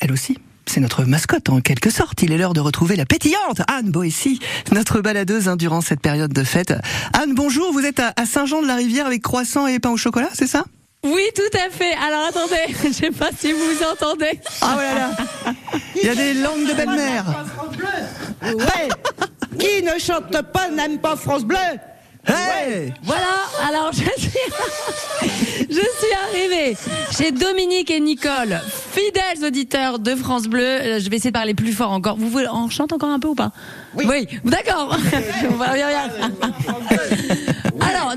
elle aussi. C'est notre mascotte en quelque sorte. Il est l'heure de retrouver la pétillante Anne Boissy, notre baladeuse hein, durant cette période de fête. Anne, bonjour. Vous êtes à Saint-Jean-de-la-Rivière avec croissant et pain au chocolat, c'est ça? Oui, tout à fait. Alors attendez, je sais pas si vous entendez. Ah voilà. Il y a des langues de belle-mère. Ouais. Qui ne chante pas n'aime pas France Bleu? Hey Voilà, alors je suis, je suis arrivée chez Dominique et Nicole, fidèles auditeurs de France Bleu. Euh, je vais essayer de parler plus fort encore. Vous voulez, on chante encore un peu ou pas? Oui. Oui, d'accord.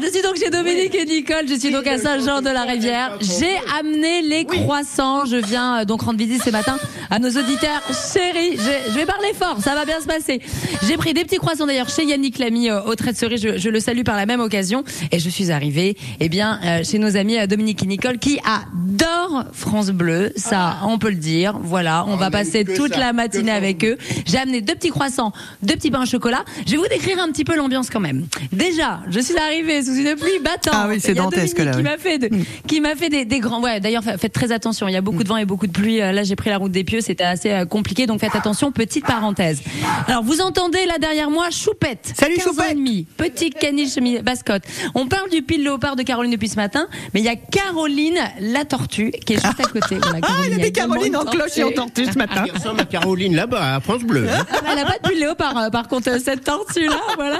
Je suis donc chez Dominique et Nicole, je suis donc à Saint-Jean-de-la-Rivière. J'ai amené les croissants. Je viens euh, donc rendre visite ce matin à nos auditeurs chéris. Je, vais parler fort, ça va bien se passer. J'ai pris des petits croissants d'ailleurs chez Yannick Lamy euh, au trait de cerise. Je, je le salue par la même occasion. Et je suis arrivée eh bien, euh, chez nos amis Dominique et Nicole qui adorent France Bleu. Ça, on peut le dire. Voilà, on va passer toute la matinée avec eux. J'ai amené deux petits croissants, deux petits pains au chocolat. Je vais vous décrire un petit peu l'ambiance quand même. Déjà, je suis arrivée sous une pluie battante. Ah oui, c'est dantesque, là, Qui oui. m'a fait, de- qui m'a fait des, des grands. Ouais, d'ailleurs, fa- faites très attention. Il y a beaucoup de vent et beaucoup de pluie. Euh, Là, j'ai pris la route des pieux. C'était assez euh, compliqué. Donc, faites attention. Petite parenthèse. Alors, vous entendez là derrière moi, Choupette. Salut, 15 ans Choupette. et demi, Petit caniche bascotte. On parle du pile léopard de Caroline depuis ce matin, mais il y a Caroline la tortue qui est juste à côté. Voilà, Ah, il y a des également Caroline en cloche et en tortue ce matin. Il ressemble à Caroline là-bas, à France Bleu. hein. Ah, Elle n'a pas de pull léopard, euh, par contre, cette tortue-là, voilà.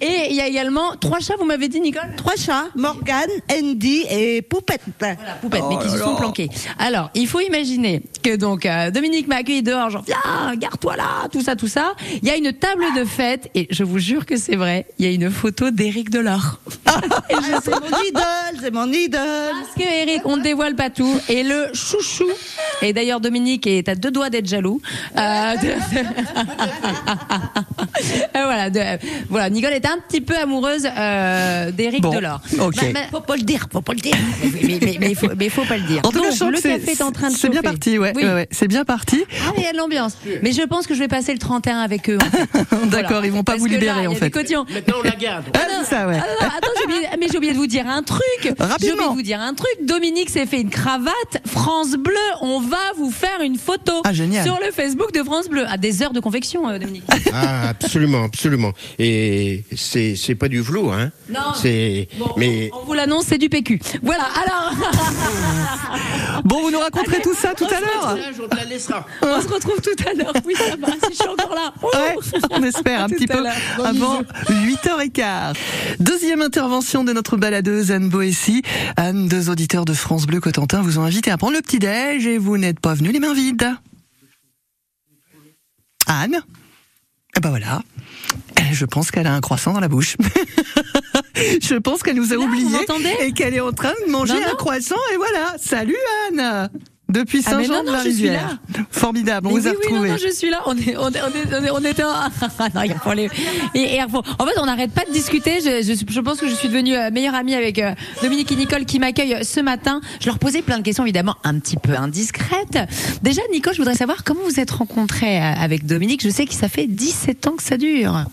Et il y a également trois chats, vous m'avez dit, Nicole Trois chats, Morgane, Andy et Poupette. Voilà, poupette, mais qui se sont planqués. Alors, il faut imaginer que donc euh, Dominique m'a accueilli dehors, genre viens, garde-toi là, tout ça, tout ça. Il y a une table de fête et je vous jure que c'est vrai. Il y a une photo d'Éric Delors. et je Ah, c'est mon idole, c'est mon idole. Parce que Eric, on ne dévoile pas tout. Et le chouchou, et d'ailleurs Dominique est à deux doigts d'être jaloux. Euh, de- Euh, voilà, de- voilà, Nicole est un petit peu amoureuse euh, d'Eric Bon, Delors. ok. Bah, bah, Faut pas le dire, faut pas le dire. mais, mais, mais, il faut, mais il faut pas le dire. En tout cas, Donc, le café est en train de c'est bien parti, ouais, Oui. ouais, ouais, c'est bien parti. Ah, mais il y a de l'ambiance. Mais je pense que je vais passer le 31 avec eux. en fait. D'accord, Voilà. ils vont pas Parce vous là, libérer a en fait. Maintenant, on la garde. Ah, c'est ça, ouais. Ah, non, non, attends, j'ai oublié, mais j'ai oublié de vous dire un truc. Rapidement. de vous dire un truc. Dominique s'est fait une cravate. France Bleu, on va vous faire une photo Ah, génial. sur le Facebook de France Bleu. À des heures de confection, euh, Dominique. Ah, absolument, absolument. Et c'est c'est pas du flou, hein. Non. C'est Bon, mais on vous l'annonce, c'est du PQ. Voilà. Alors, Bon, vous nous raconterez tout ça tout à l'heure. on te la laissera. on se retrouve tout à l'heure. Oui, ça va. Si je suis encore là. Ouais, on espère un petit peu avant 8h15. Deuxième intervention de notre baladeuse Anne Anne, deux auditeurs de France Bleu Cotentin vous ont invité à prendre le petit-déj et vous n'êtes pas venus les mains vides. Anne? Eh ben voilà. Eh, Je pense qu'elle a un croissant dans la bouche. Je pense qu'elle nous a oubliés et qu'elle est en train de manger Non, non. un croissant et voilà. Salut Anne depuis Ah, mais non, Saint-Jean de non, la je suis Rivière. Formidable, on Mais vous a oui, oui, non, retrouvés. non, je suis là. On est, on est, on est, on est, on était en... non, il faut aller- et, et, faut- en fait, on n'arrête pas de discuter. Je, je, je pense que je suis devenue euh, meilleure amie avec euh, Dominique et Nicole qui m'accueillent ce matin. Je leur posais plein de questions, évidemment, un petit peu indiscrètes. Déjà, Nicole, je voudrais savoir comment vous êtes rencontrée euh, avec Dominique. Je sais que ça fait 17 ans que ça dure.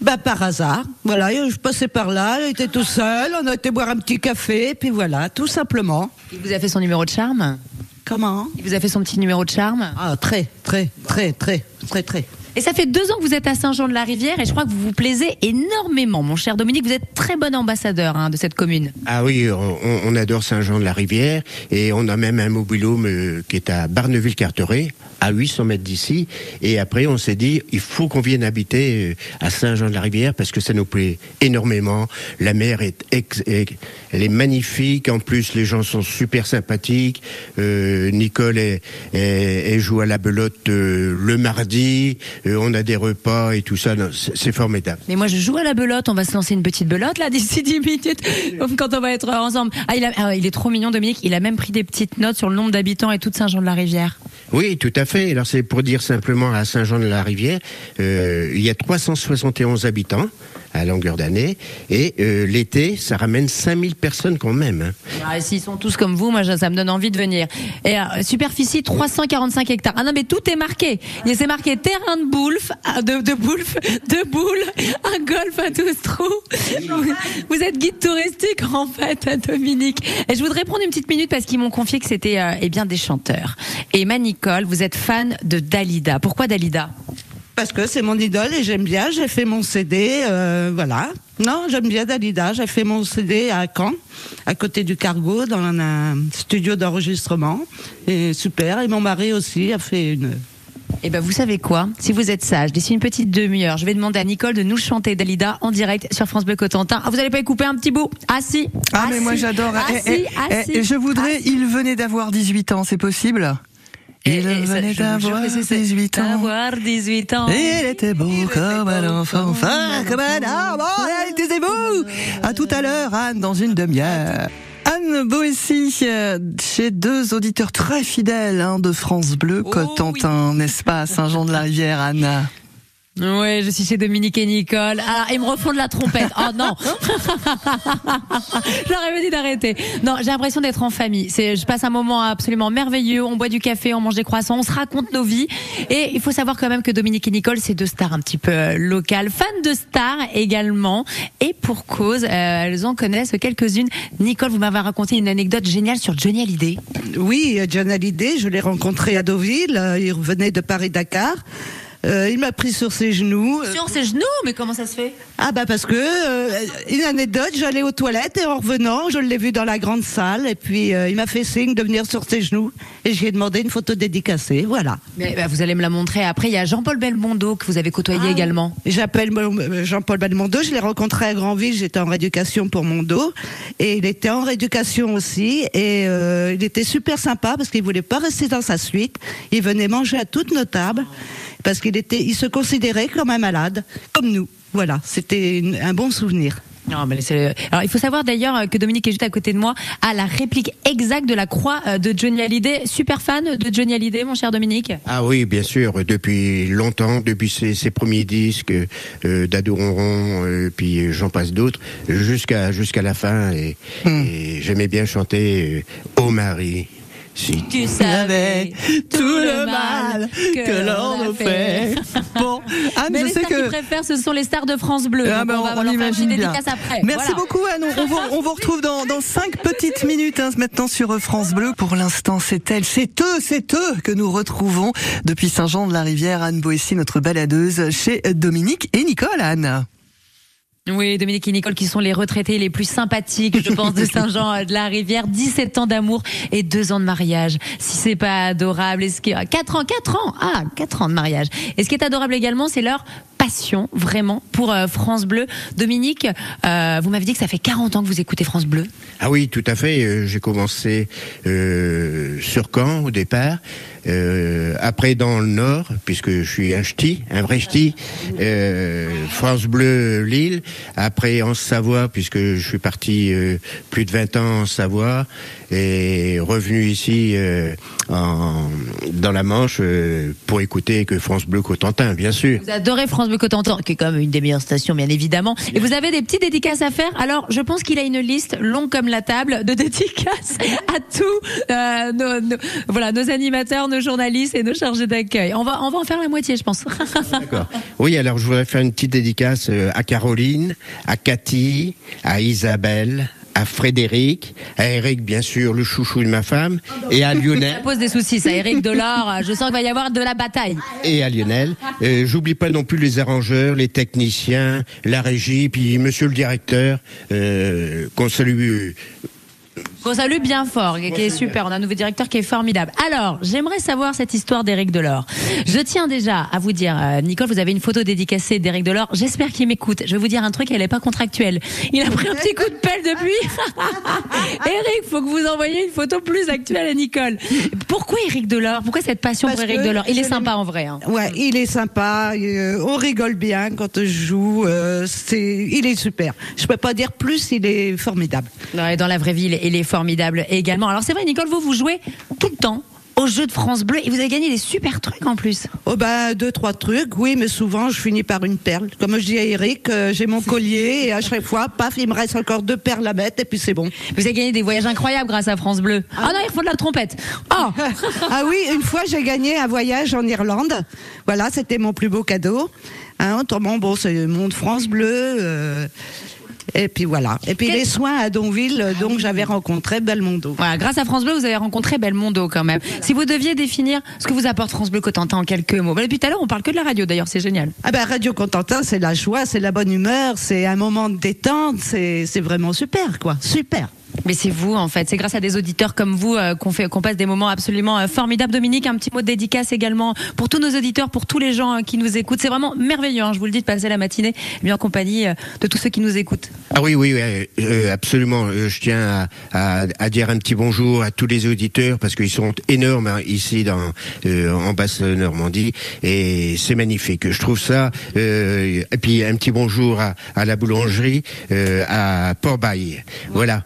Bah par hasard, voilà, je passais par là, il était tout seul, on a été boire un petit café, puis voilà, tout simplement. Il vous a fait son numéro de charme? Comment Il vous a fait son petit numéro de charme Ah très, très, très, très, très, très. Et ça fait deux ans que vous êtes à Saint-Jean-de-la-Rivière et je crois que vous vous plaisez énormément, mon cher Dominique. Vous êtes très bon ambassadeur hein, de cette commune. Ah oui, on, adore Saint-Jean-de-la-Rivière et on a même un mobilhome euh, qui est à Barneville-Carteret, à 800 mètres d'ici. Et après, on s'est dit, il faut qu'on vienne habiter euh, à Saint-Jean-de-la-Rivière parce que ça nous plaît énormément. La mer est, elle est magnifique. En plus, les gens sont super sympathiques. Euh, Nicole, elle joue à la belote euh, le mardi. On a des repas et tout ça. C'est c'est formidable. Mais moi, je joue à la belote. On va se lancer une petite belote là d'ici 10 minutes quand on va être ensemble. Ah, il, a- ah, il est trop mignon, Dominique. Il a même pris des petites notes sur le nombre d'habitants et toute Saint-Jean-de-la-Rivière. Oui, tout à fait. Alors c'est pour dire simplement à Saint-Jean-de-la-Rivière, euh, il y a 371 habitants à longueur d'année. Et euh, l'été, ça ramène 5000 personnes quand même. hein. Ah, S'ils sont tous comme vous, moi ça me donne envie de venir. Et euh, superficie 345 hectares. Ah non mais tout est marqué. Il c'est marqué terrain de boulf, ah, de, de boules, un golf à 12 trous. Vous, êtes guide touristique en fait, Dominique. Et je voudrais prendre une petite minute parce qu'ils m'ont confié que c'était euh, eh bien des chanteurs. Et Emma Nicole, vous êtes fan de Dalida. Pourquoi Dalida? Parce que c'est mon idole et j'aime bien. J'ai fait mon CD, euh, voilà. Non, j'aime bien Dalida. J'ai fait mon CD à Caen, à côté du Cargo, dans un studio d'enregistrement. Et super. Et mon mari aussi a fait une. Eh ben, vous savez quoi? Si vous êtes sage, d'ici une petite demi-heure, je vais demander à Nicole de nous chanter Dalida en direct sur France Bleu Cotentin. Ah, vous allez pas y couper un petit bout? Ah si Ah, mais moi si. j'adore. Ah Eh, si, eh, ah eh, si. je voudrais, Ah, si. il venait d'avoir 18 ans, c'est possible? Il et venait d'avoir que c'est ça. 18 ans. D'avoir 18 ans. Il était beau comme un enfant, fin comme un arbre. Oh, taisez-vous À tout à l'heure, Anne, dans une demi-heure. Anne Boissy, euh, chez deux auditeurs très fidèles hein, de France Bleu, Oh Cotentin, n'est-ce pas, à Saint-Jean-de-la-Rivière, Anne Ouais, je suis chez Dominique et Nicole. Ah, ils me refont de la trompette. Oh non J'aurais dit d'arrêter. Non, j'ai l'impression d'être en famille. C'est, je passe un moment absolument merveilleux. On boit du café, on mange des croissants, on se raconte nos vies. Et il faut savoir quand même que Dominique et Nicole, c'est deux stars un petit peu euh, locales, fans de stars également. Et pour cause, euh, elles en connaissent quelques-unes. Nicole, vous m'avez raconté une anecdote géniale sur Johnny Hallyday. Oui, John Hallyday, je l'ai rencontré à Deauville. euh, Il revenait de Paris-Dakar. Euh, il m'a pris sur ses genoux. Euh, Sur ses genoux, mais comment ça se fait? Ah bah parce que euh, une anecdote, j'allais aux toilettes et en revenant, je l'ai vu dans la grande salle et puis euh, il m'a fait signe de venir sur ses genoux et j'ai demandé une photo dédicacée, voilà. mais, bah, Vous allez me la montrer après. Il y a Jean-Paul Belmondo que vous avez côtoyé également. J'appelle mon- Jean-Paul Belmondo, je l'ai rencontré à Grandville, j'étais en rééducation pour Mondo et il était en rééducation aussi et euh, il était super sympa parce qu'il voulait pas rester dans sa suite, il venait manger à toutes nos tables parce qu'il était, il se considérait comme un malade, comme nous. Voilà, c'était un bon souvenir. Non, mais c'est- Alors, il faut savoir d'ailleurs que Dominique est juste à côté de moi, a la réplique exacte de la croix euh, de Johnny Hallyday. Super fan de Johnny Hallyday, mon cher Dominique? Ah oui, bien sûr, depuis longtemps, depuis ses, ses premiers disques, euh, Dadou Ronron, euh, puis euh, j'en passe d'autres, jusqu'à jusqu'à la fin. Et, et j'aimais bien chanter euh, Ô Marie. Si Tu savais tout le mal que l'on nous fait. Bon, Anne, Mais je les sais stars que. qu'il préfère, ce sont les stars de France Bleu. Ah ben, on va on leur imagine bien. dédicace après. Merci Voilà. beaucoup Anne. On, vous, on vous retrouve dans, dans cinq petites minutes hein, maintenant sur France Bleu. Pour l'instant, c'est elle, c'est eux, c'est eux que nous retrouvons depuis Saint-Jean-de-la-Rivière. Anne Boissy, notre baladeuse chez Dominique et Nicole. Anne. Oui, Dominique et Nicole qui sont les retraités les plus sympathiques, je pense, de Saint-Jean-de-la-Rivière. 17 ans d'amour et 2 ans de mariage. Si c'est pas adorable, est-ce que... 4 ans, 4 ans Ah, 4 ans de mariage. Et ce qui est adorable également, c'est leur passion, vraiment, pour euh, France Bleu. Dominique, euh, vous m'avez dit que ça fait 40 ans que vous écoutez France Bleu. Ah oui, tout à fait. euh, J'ai commencé euh, sur Caen au départ. Euh, après dans le Nord, puisque je suis un ch'ti, un vrai ch'ti. Euh, France Bleu Lille. Après en Savoie, puisque je suis parti euh, plus de 20 ans en Savoie et revenu ici en, dans la Manche pour écouter que France Bleu Cotentin, bien sûr. Vous adorez France Bleu Cotentin, qui est quand même une des meilleures stations, bien évidemment. Et vous avez des petites dédicaces à faire. Alors, je pense qu'il a une liste longue comme la table de dédicaces à tous nos- voilà, nos animateurs, nos journalistes et nos chargés d'accueil. On va, on va en faire la moitié, je pense. D'accord. Oui, alors je voudrais faire une petite dédicace euh, à Caroline, à Cathy, à Isabelle, à Frédéric, à Eric, bien sûr, le chouchou de ma femme, et à Ça Lionel. pose des soucis, ça. Eric Delors, je sens qu'il va y avoir de la bataille. Et à Lionel. Euh, J'oublie pas non plus les arrangeurs, les techniciens, la régie, puis monsieur le directeur, euh, qu'on salue. Qu'on salue bien fort, qui est super. On a un nouveau directeur qui est formidable. Alors, j'aimerais savoir cette histoire d'Éric Delors. Je tiens déjà à vous dire, euh, Nicole, vous avez une photo dédicacée d'Éric Delors. J'espère qu'il m'écoute. Je vais vous dire un truc, elle n'est pas contractuelle. Il a pris un petit coup de pelle depuis. Eric, faut que vous envoyiez une photo plus actuelle à Nicole. Pourquoi Éric Delors? Pourquoi cette passion Parce pour Éric Delors? Il est sympa en vrai. hein. Ouais, il est sympa, euh, on rigole bien quand je joue, euh, c'est, il est super. Je peux pas dire plus, il est formidable. Dans la vraie vie, il est- il est formidable également. Alors c'est vrai, Nicole, vous vous jouez tout le temps au jeu de France Bleu et vous avez gagné des super trucs en plus. Oh ben deux trois trucs, oui, mais souvent je finis par une perle. Comme je dis à Eric, euh, j'ai mon collier et à chaque fois, paf, il me reste encore deux perles à mettre et puis c'est bon. Vous avez gagné des voyages incroyables grâce à France Bleu. Ah, non, ils font de la trompette. Oh ah oui, une fois j'ai gagné un voyage en Irlande. Voilà, c'était mon plus beau cadeau. Hein, autrement, bon, c'est le monde France Bleu. euh, et puis voilà. Et puis Quel- les soins à Donville, euh, donc j'avais rencontré Belmondo. Voilà, grâce à France Bleu, vous avez rencontré Belmondo quand même. Si vous deviez définir ce que vous apporte France Bleu Cotentin en quelques mots. Depuis tout à l'heure, on parle que de la radio d'ailleurs, c'est génial. Ah ben Radio Contentin, c'est la joie, c'est la bonne humeur, c'est un moment de détente, c'est c'est vraiment super quoi, super. Mais c'est vous en fait, c'est grâce à des auditeurs comme vous euh, qu'on fait passe des moments absolument euh, formidables. Dominique, un petit mot de dédicace également pour tous nos auditeurs, pour tous les gens euh, qui nous écoutent. C'est vraiment merveilleux, hein, je vous le dis, de passer la matinée bien en compagnie de tous ceux qui nous écoutent. Ah oui, oui, oui, absolument. Je tiens à, dire un petit bonjour à tous les auditeurs parce qu'ils sont énormes hein, ici dans en basse Normandie et c'est magnifique. Je trouve ça. et puis un petit bonjour à, la boulangerie à Port-Bail. Voilà.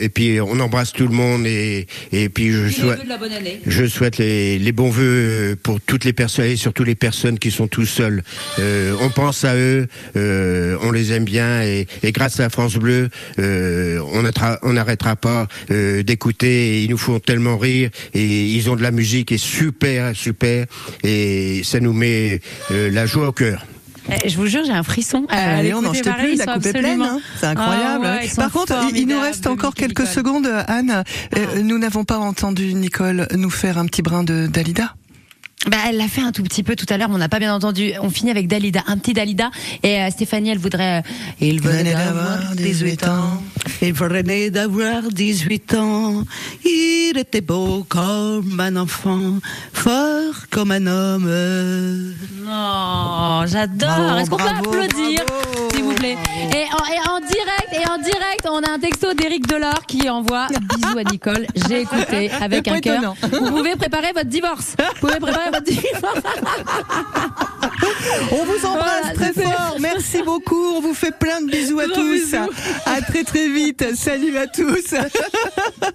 Et puis on embrasse tout le monde et et puis je souhaite. Je souhaite les, les bons voeux pour toutes les personnes et surtout les personnes qui sont tout seuls. Euh, on pense à eux, euh, on les aime bien et, et grâce à France Bleu, euh, on n'arrêtera on n'arrêtera pas euh, d'écouter. et Ils nous font tellement rire et ils ont de la musique est super super et ça nous met euh, la joie au cœur. Eh, Je vous jure, j'ai un frisson. à Allez, on n'en parler, plus, la coupe est pleine. hein. C'est incroyable. Ah ouais, Par contre, il- nous reste encore quelques secondes, Anne. Euh, Nous n'avons pas entendu Nicole nous faire un petit brin de Dalida. Bah, elle l'a fait un tout petit peu tout à l'heure, mais on n'a pas bien entendu. On finit avec Dalida, un petit Dalida. Et euh, Stéphanie, elle voudrait. euh, il venait d'avoir 18 ans. Il venait d'avoir 18 ans, il était beau comme un enfant, fort comme un homme. Non, j'adore. Bravo, Est-ce qu'on peut applaudir, bravo. Plaît et en, et en direct, et en direct, on a un texto d'Éric Delors qui envoie bisous à Nicole. J'ai écouté avec un cœur. Vous pouvez préparer votre divorce. Vous pouvez préparer votre divorce. On vous embrasse Voilà, très fort. Merci beaucoup. On vous fait plein de bisous à Gros tous. bisous. À très très vite. Salut à tous.